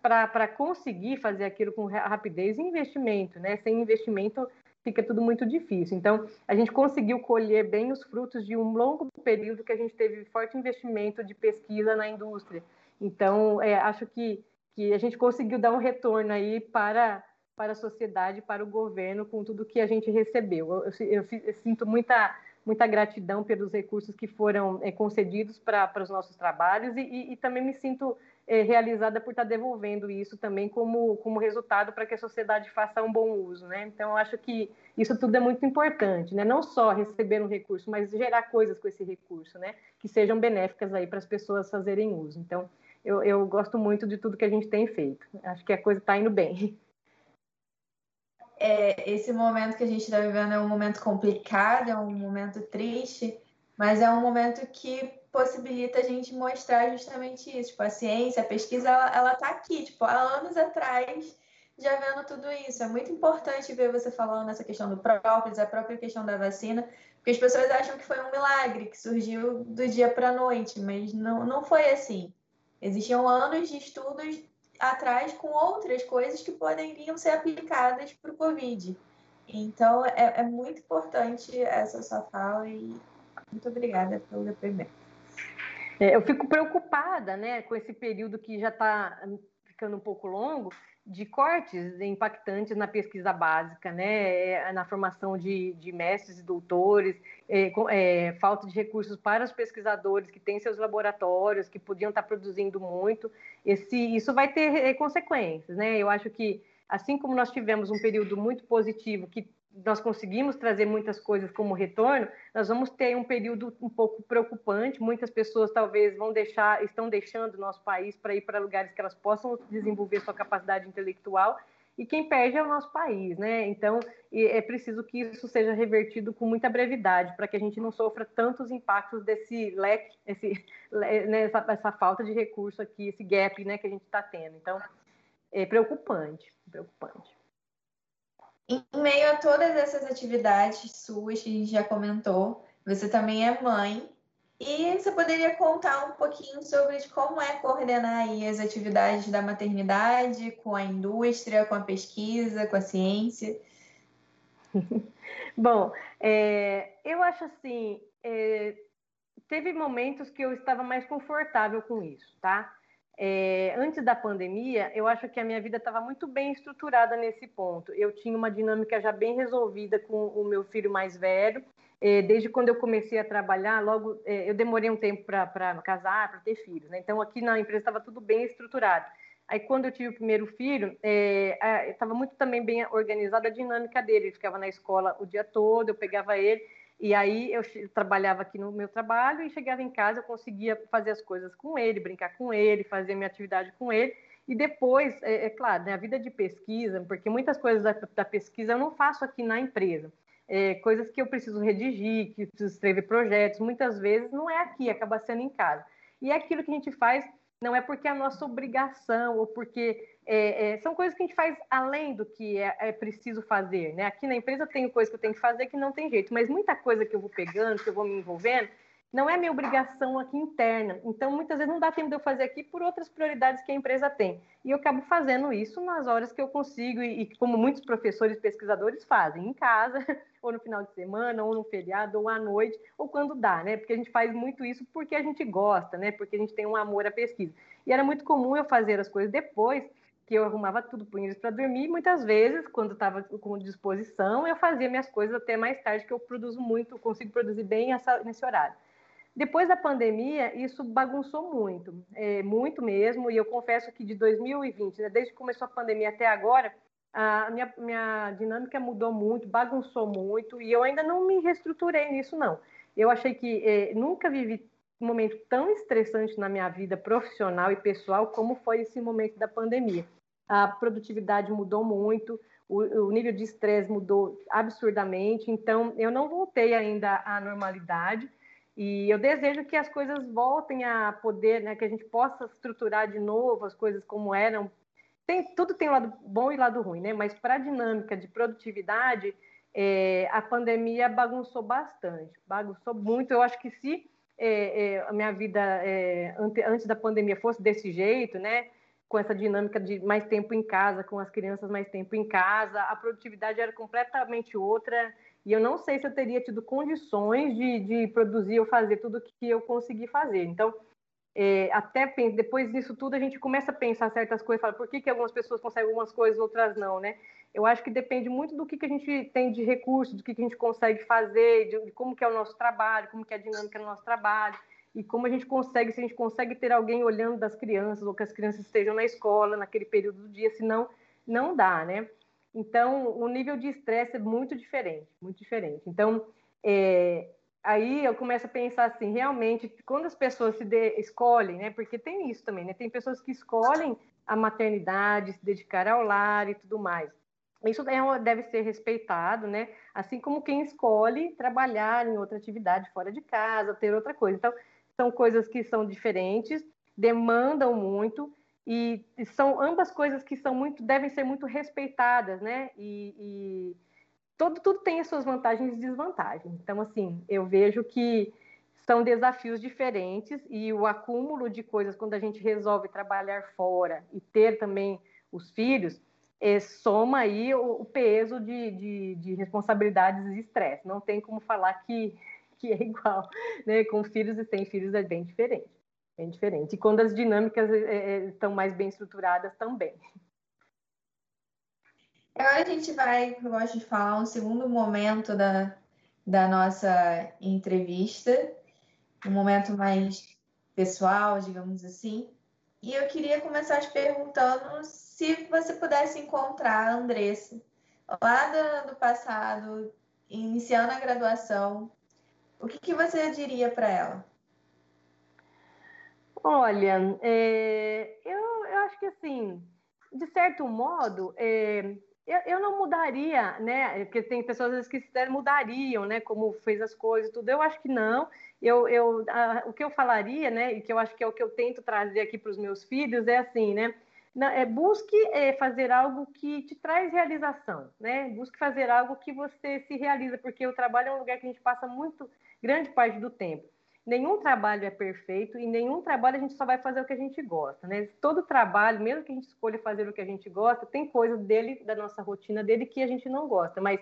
para conseguir fazer aquilo com rapidez e investimento, né? Sem investimento fica tudo muito difícil. Então, a gente conseguiu colher bem os frutos de um longo período que a gente teve forte investimento de pesquisa na indústria. Então, é, acho que, que a gente conseguiu dar um retorno aí para, para a sociedade, para o governo, com tudo que a gente recebeu. Eu, eu, eu sinto muita, muita gratidão pelos recursos que foram é, concedidos para, os nossos trabalhos e, e, e também me sinto é, realizada por estar devolvendo isso também como, como resultado para que a sociedade faça um bom uso, né? Então, eu acho que isso tudo é muito importante, né? Não só receber um recurso, mas gerar coisas com esse recurso, né? Que sejam benéficas aí para as pessoas fazerem uso. Então, eu, eu gosto muito de tudo que a gente tem feito. Acho que a coisa está indo bem. É, esse momento que a gente está vivendo é um momento complicado, é um momento triste, mas é um momento que possibilita a gente mostrar justamente isso. Tipo, a ciência, a pesquisa, ela, ela tá aqui, tipo, há anos atrás, já vendo tudo isso. É muito importante ver você falando nessa questão do própolis, a própria questão da vacina, porque as pessoas acham que foi um milagre, que surgiu do dia para a noite, mas não, não foi assim. Existiam anos de estudos atrás com outras coisas que poderiam ser aplicadas para o Covid. Então, é, é muito importante essa sua fala e muito obrigada pelo depoimento. É, eu fico preocupada né, com esse período que já está ficando um pouco longo, de cortes impactantes na pesquisa básica, né, é, na formação de, de mestres e doutores, é, é, falta de recursos para os pesquisadores que têm seus laboratórios, que podiam estar produzindo muito. Esse, isso vai ter é, consequências. Né? Eu acho que, assim como nós tivemos um período muito positivo, que nós conseguimos trazer muitas coisas como retorno, nós vamos ter um período um pouco preocupante. Muitas pessoas talvez vão deixar, estão deixando o nosso país para ir para lugares que elas possam desenvolver sua capacidade intelectual. E quem perde é o nosso país, né? Então é preciso que isso seja revertido com muita brevidade para que a gente não sofra tantos impactos desse leque, esse, né, essa, essa falta de recurso aqui, esse gap, né, que a gente está tendo. Então é preocupante, preocupante. Em meio a todas essas atividades suas que a gente já comentou, você também é mãe. E você poderia contar um pouquinho sobre como é coordenar as atividades da maternidade com a indústria, com a pesquisa, com a ciência? Bom, é, eu acho assim, é, teve momentos que eu estava mais confortável com isso, tá? É, antes da pandemia, eu acho que a minha vida estava muito bem estruturada nesse ponto. Eu tinha uma dinâmica já bem resolvida com o meu filho mais velho. É, desde quando eu comecei a trabalhar, logo é, eu demorei um tempo para casar, para ter filhos. Né? Então, aqui na empresa estava tudo bem estruturado. Aí, quando eu tive o primeiro filho, estava muito também bem organizada a dinâmica dele. Ele ficava na escola o dia todo, eu pegava ele e aí eu trabalhava aqui no meu trabalho e chegava em casa, eu conseguia fazer as coisas com ele, brincar com ele, fazer minha atividade com ele. E depois, é, é claro, né, a vida de pesquisa, porque muitas coisas da, da pesquisa eu não faço aqui na empresa. É, coisas que eu preciso redigir, que eu preciso escrever projetos, muitas vezes não é aqui, acaba sendo em casa. E é aquilo que a gente faz não é porque é a nossa obrigação ou porque é, é, são coisas que a gente faz além do que é, é, preciso fazer, né? Aqui na empresa eu tenho coisa que eu tenho que fazer que não tem jeito, mas muita coisa que eu vou pegando, que eu vou me envolvendo, não é minha obrigação aqui interna. Então, muitas vezes não dá tempo de eu fazer aqui por outras prioridades que a empresa tem. E eu acabo fazendo isso nas horas que eu consigo e, e como muitos professores pesquisadores fazem, em casa, ou no final de semana, ou no feriado, ou à noite, ou quando dá, né? Porque a gente faz muito isso porque a gente gosta, né? Porque a gente tem um amor à pesquisa. E era muito comum eu fazer as coisas depois que eu arrumava tudo, punha eles para dormir, muitas vezes, quando estava com disposição, eu fazia minhas coisas até mais tarde, que eu produzo muito, consigo produzir bem essa, nesse horário. Depois da pandemia, isso bagunçou muito, é, muito mesmo, e eu confesso que de 2020, né, desde que começou a pandemia até agora, a minha, minha dinâmica mudou muito, bagunçou muito, e eu ainda não me reestruturei nisso, não. Eu achei que é, nunca vivi um momento tão estressante na minha vida profissional e pessoal como foi esse momento da pandemia. A produtividade mudou muito, o, o nível de estresse mudou absurdamente, então eu não voltei ainda à normalidade e eu desejo que as coisas voltem a poder, né, que a gente possa estruturar de novo as coisas como eram. Tem, tudo tem lado bom e lado ruim, né? Mas para a dinâmica de produtividade, é, a pandemia bagunçou bastante, bagunçou muito. Eu acho que se é, é, a minha vida é, antes da pandemia fosse desse jeito, né? Com essa dinâmica de mais tempo em casa, com as crianças mais tempo em casa, a produtividade era completamente outra. E eu não sei se eu teria tido condições de, de produzir ou fazer tudo o que eu consegui fazer. Então, é, até depois disso tudo, a gente começa a pensar certas coisas, fala, por que, que algumas pessoas conseguem algumas coisas, outras não, né? Eu acho que depende muito do que, que a gente tem de recursos, do que, que a gente consegue fazer, de, de como que é o nosso trabalho, como que é a dinâmica do nosso trabalho, e como a gente consegue, se a gente consegue ter alguém olhando das crianças, ou que as crianças estejam na escola naquele período do dia, senão não dá, né? Então, o nível de estresse é muito diferente, muito diferente. Então, é, aí eu começo a pensar assim, realmente, quando as pessoas se de, escolhem, né? Porque tem isso também, né? Tem pessoas que escolhem a maternidade, se dedicar ao lar e tudo mais. Isso é deve ser respeitado, né? Assim como quem escolhe trabalhar em outra atividade fora de casa, ter outra coisa. Então, são coisas que são diferentes, demandam muito e, são ambas coisas que são muito, devem ser muito respeitadas, né? E, e todo, tudo tem as suas vantagens e desvantagens. Então, assim, eu vejo que são desafios diferentes e o acúmulo de coisas quando a gente resolve trabalhar fora e ter também os filhos é, soma aí o, o peso de, de, de, responsabilidades e estresse. Não tem como falar que, que é igual, né? Com filhos e sem filhos é bem diferente, bem diferente. E quando as dinâmicas é, é, estão mais bem estruturadas também. Agora a gente vai, eu gosto de falar, um segundo momento da, da nossa entrevista, um momento mais pessoal, digamos assim. E eu queria começar te perguntando se você pudesse encontrar a Andressa lá do, do passado, iniciando a graduação, o que, que você diria para ela? Olha, é, eu, eu acho que assim, de certo modo, é, eu, eu não mudaria, né? Porque tem pessoas às vezes que se mudariam, né? Como fez as coisas, tudo. Eu acho que não. Eu, eu, a, o que eu falaria, né? E que eu acho que é o que eu tento trazer aqui para os meus filhos é assim, né? É, busque é, fazer algo que te traz realização, né? Busque fazer algo que você se realiza, porque o trabalho é um lugar que a gente passa muito grande parte do tempo. Nenhum trabalho é perfeito e nenhum trabalho a gente só vai fazer o que a gente gosta, né? Todo trabalho, mesmo que a gente escolha fazer o que a gente gosta, tem coisas dele, da nossa rotina dele, que a gente não gosta. Mas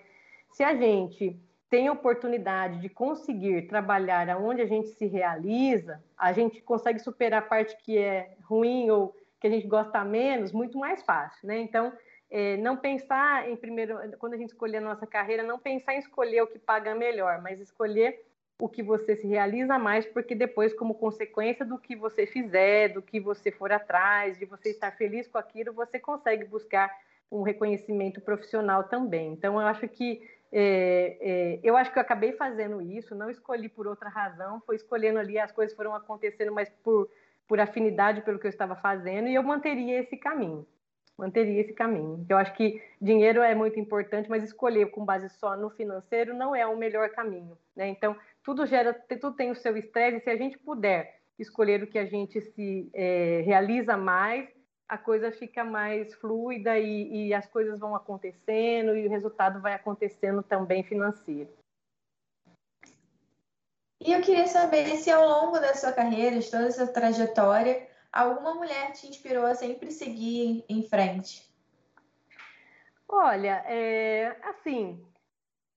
se a gente tem a oportunidade de conseguir trabalhar aonde a gente se realiza, a gente consegue superar a parte que é ruim ou que a gente gosta menos, muito mais fácil, né? Então, é, não pensar em primeiro, quando a gente escolher a nossa carreira, não pensar em escolher o que paga melhor, mas escolher o que você se realiza mais, porque depois, como consequência do que você fizer, do que você for atrás, de você estar feliz com aquilo, você consegue buscar um reconhecimento profissional também. Então, eu acho que é, é, eu acho que eu acabei fazendo isso, não escolhi por outra razão, foi escolhendo ali, as coisas foram acontecendo, mas por por afinidade pelo que eu estava fazendo e eu manteria esse caminho. Manteria esse caminho. Eu acho que dinheiro é muito importante, mas escolher com base só no financeiro não é o melhor caminho, né? Então, tudo gera, tudo tem o seu estresse, se a gente puder escolher o que a gente se é, realiza mais, a coisa fica mais fluida e, e as coisas vão acontecendo e o resultado vai acontecendo também financeiro. E eu queria saber se ao longo da sua carreira, de toda essa trajetória, alguma mulher te inspirou a sempre seguir em frente? Olha, é, assim,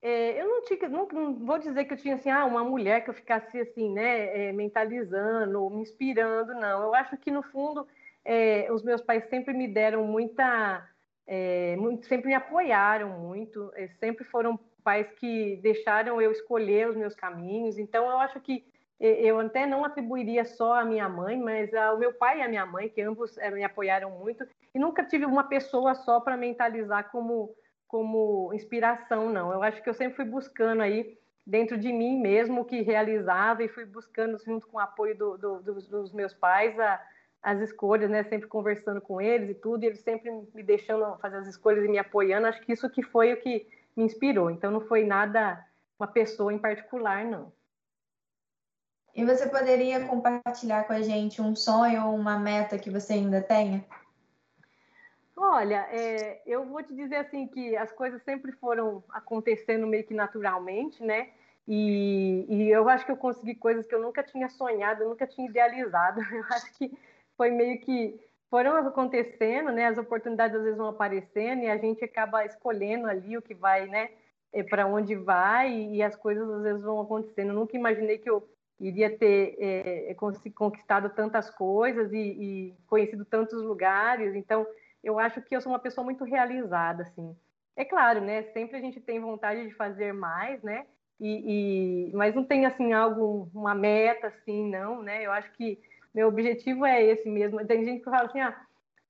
é, eu não tinha, não, não, vou dizer que eu tinha assim, ah, uma mulher que eu ficasse assim, né, é, mentalizando, me inspirando, não. Eu acho que no fundo é, os meus pais sempre me deram muita, é, muito, sempre me apoiaram muito, é, sempre foram pais que deixaram eu escolher os meus caminhos. Então, eu acho que eu até não atribuiria só à minha mãe, mas ao meu pai e à minha mãe, que ambos eh, me apoiaram muito. E nunca tive uma pessoa só para mentalizar como, como inspiração, não. Eu acho que eu sempre fui buscando aí dentro de mim mesmo o que realizava e fui buscando junto com o apoio do, do, dos, dos, meus pais a, as escolhas, né? Sempre conversando com eles e tudo, e eles sempre me deixando fazer as escolhas e me apoiando. Acho que isso que foi o que me inspirou. Então não foi nada uma pessoa em particular, não. E você poderia compartilhar com a gente um sonho ou uma meta que você ainda tenha? Olha, é, eu vou te dizer assim que as coisas sempre foram acontecendo meio que naturalmente, né? E, e, eu acho que eu consegui coisas que eu nunca tinha sonhado, nunca tinha idealizado. Eu acho que foi meio que foram acontecendo, né? As oportunidades às vezes vão aparecendo e a gente acaba escolhendo ali o que vai, né? É, para onde vai e, as coisas às vezes vão acontecendo. Eu nunca imaginei que eu iria ter é, é conquistado tantas coisas e, e, conhecido tantos lugares. Então, eu acho que eu sou uma pessoa muito realizada, assim. É claro, né? Sempre a gente tem vontade de fazer mais, né? E, e mas não tem assim algo, uma meta, assim, não, né? Eu acho que meu objetivo é esse mesmo. Tem gente que fala assim, ah,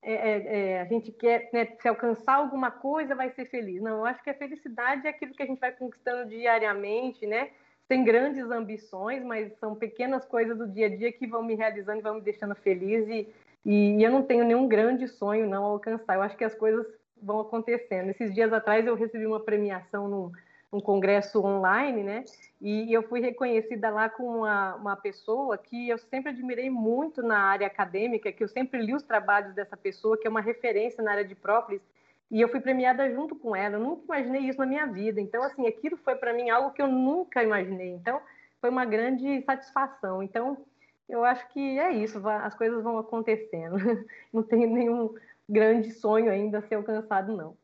é, é, é, a gente quer, né, se alcançar alguma coisa, vai ser feliz. Não, eu acho que a felicidade é aquilo que a gente vai conquistando diariamente, né? Sem grandes ambições, mas são pequenas coisas do dia a dia que vão me realizando e vão me deixando feliz. E, e eu não tenho nenhum grande sonho não alcançar. Eu acho que as coisas vão acontecendo. Esses dias atrás eu recebi uma premiação num, um congresso online, né? E eu fui reconhecida lá com uma, uma pessoa que eu sempre admirei muito na área acadêmica, que eu sempre li os trabalhos dessa pessoa, que é uma referência na área de própolis, e eu fui premiada junto com ela. Eu nunca imaginei isso na minha vida. Então, assim, aquilo foi para mim algo que eu nunca imaginei. Então, foi uma grande satisfação. Então, eu acho que é isso, as coisas vão acontecendo. Não tenho nenhum grande sonho ainda a ser alcançado, não.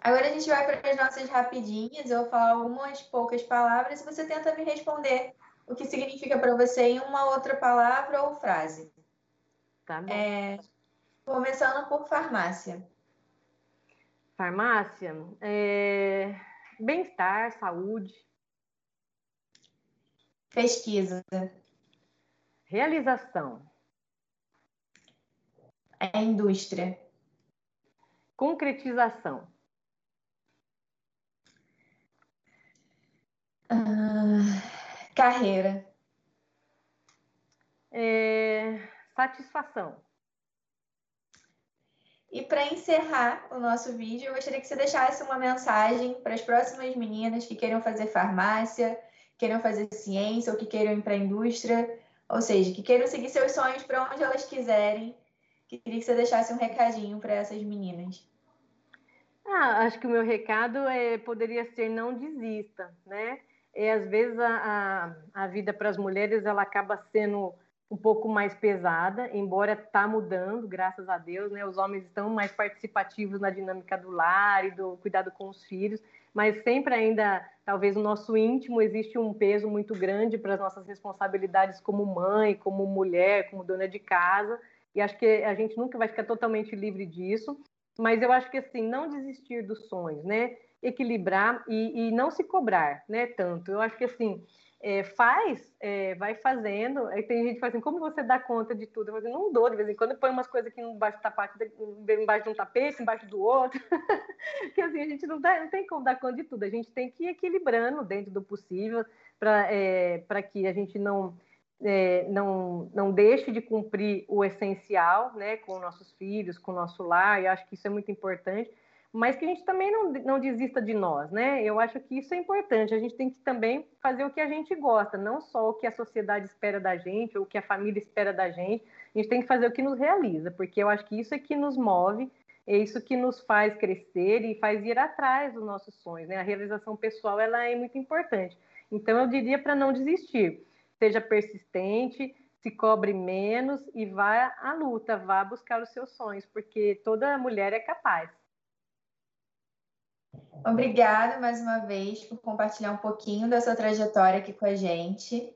Agora a gente vai para as nossas rapidinhas. Eu vou falar algumas poucas palavras e você tenta me responder o que significa para você em uma outra palavra ou frase. Tá bom. É, começando por farmácia. Farmácia, é... bem-estar, saúde. Pesquisa. Realização. É indústria. Concretização. Ah, carreira. É, satisfação. E para encerrar o nosso vídeo, eu gostaria que você deixasse uma mensagem para as próximas meninas que queiram fazer farmácia, queiram fazer ciência ou que queiram ir para a indústria, ou seja, que queiram seguir seus sonhos para onde elas quiserem. Queria que você deixasse um recadinho para essas meninas. Ah, acho que o meu recado é, poderia ser não desista, né? É, às vezes a, a, a vida para as mulheres ela acaba sendo um pouco mais pesada, embora está mudando, graças a Deus, né? Os homens estão mais participativos na dinâmica do lar e do cuidado com os filhos, mas sempre ainda, talvez no nosso íntimo existe um peso muito grande para as nossas responsabilidades como mãe, como mulher, como dona de casa, e acho que a gente nunca vai ficar totalmente livre disso, mas eu acho que assim, não desistir dos sonhos, né? Equilibrar e, e não se cobrar, né? Tanto. Eu acho que assim, é, faz, é, vai fazendo. Aí tem gente que fala assim, como você dá conta de tudo? Eu falo assim, não dou, de vez em quando põe umas coisas aqui embaixo do tapete, embaixo de um tapete, embaixo do outro. que assim, a gente não, dá, não tem como dar conta de tudo. A gente tem que ir equilibrando dentro do possível para é, que a gente não, é, não, não deixe de cumprir o essencial né, com nossos filhos, com o nosso lar. E acho que isso é muito importante mas que a gente também não, não desista de nós, né? Eu acho que isso é importante. A gente tem que também fazer o que a gente gosta, não só o que a sociedade espera da gente ou o que a família espera da gente. A gente tem que fazer o que nos realiza, porque eu acho que isso é que nos move, é isso que nos faz crescer e faz ir atrás dos nossos sonhos, né? A realização pessoal ela é muito importante. Então eu diria para não desistir, seja persistente, se cobre menos e vá à luta, vá buscar os seus sonhos, porque toda mulher é capaz. Obrigada mais uma vez por compartilhar um pouquinho da sua trajetória aqui com a gente.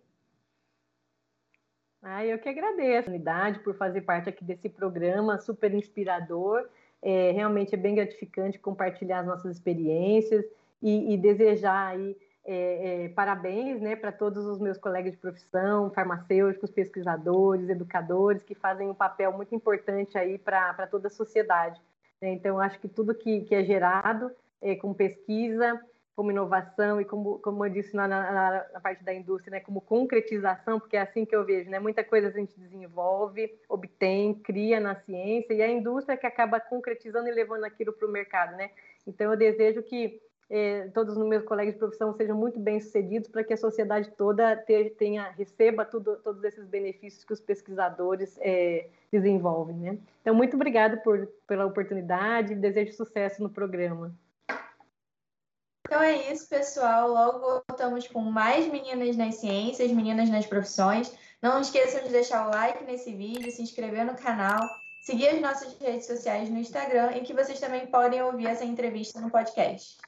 Ah, eu que agradeço a oportunidade por fazer parte aqui desse programa super inspirador. É, realmente é bem gratificante compartilhar as nossas experiências e, e desejar aí é, é, parabéns né, para todos os meus colegas de profissão, farmacêuticos, pesquisadores, educadores, que fazem um papel muito importante aí para toda a sociedade. Então, acho que tudo que, que é gerado é, com pesquisa, como inovação e como, como eu disse na, na, na, parte da indústria, né, como concretização, porque é assim que eu vejo, né, muita coisa a gente desenvolve, obtém, cria na ciência e a indústria que acaba concretizando e levando aquilo para o mercado, né. Então eu desejo que é, todos os meus colegas de profissão sejam muito bem sucedidos para que a sociedade toda tenha receba tudo, todos esses benefícios que os pesquisadores é, desenvolvem, né. Então muito obrigado por, pela oportunidade, desejo sucesso no programa. Então é isso, pessoal. Logo voltamos com mais meninas nas ciências, meninas nas profissões. Não esqueçam de deixar o like nesse vídeo, se inscrever no canal, seguir as nossas redes sociais no Instagram e que vocês também podem ouvir essa entrevista no podcast.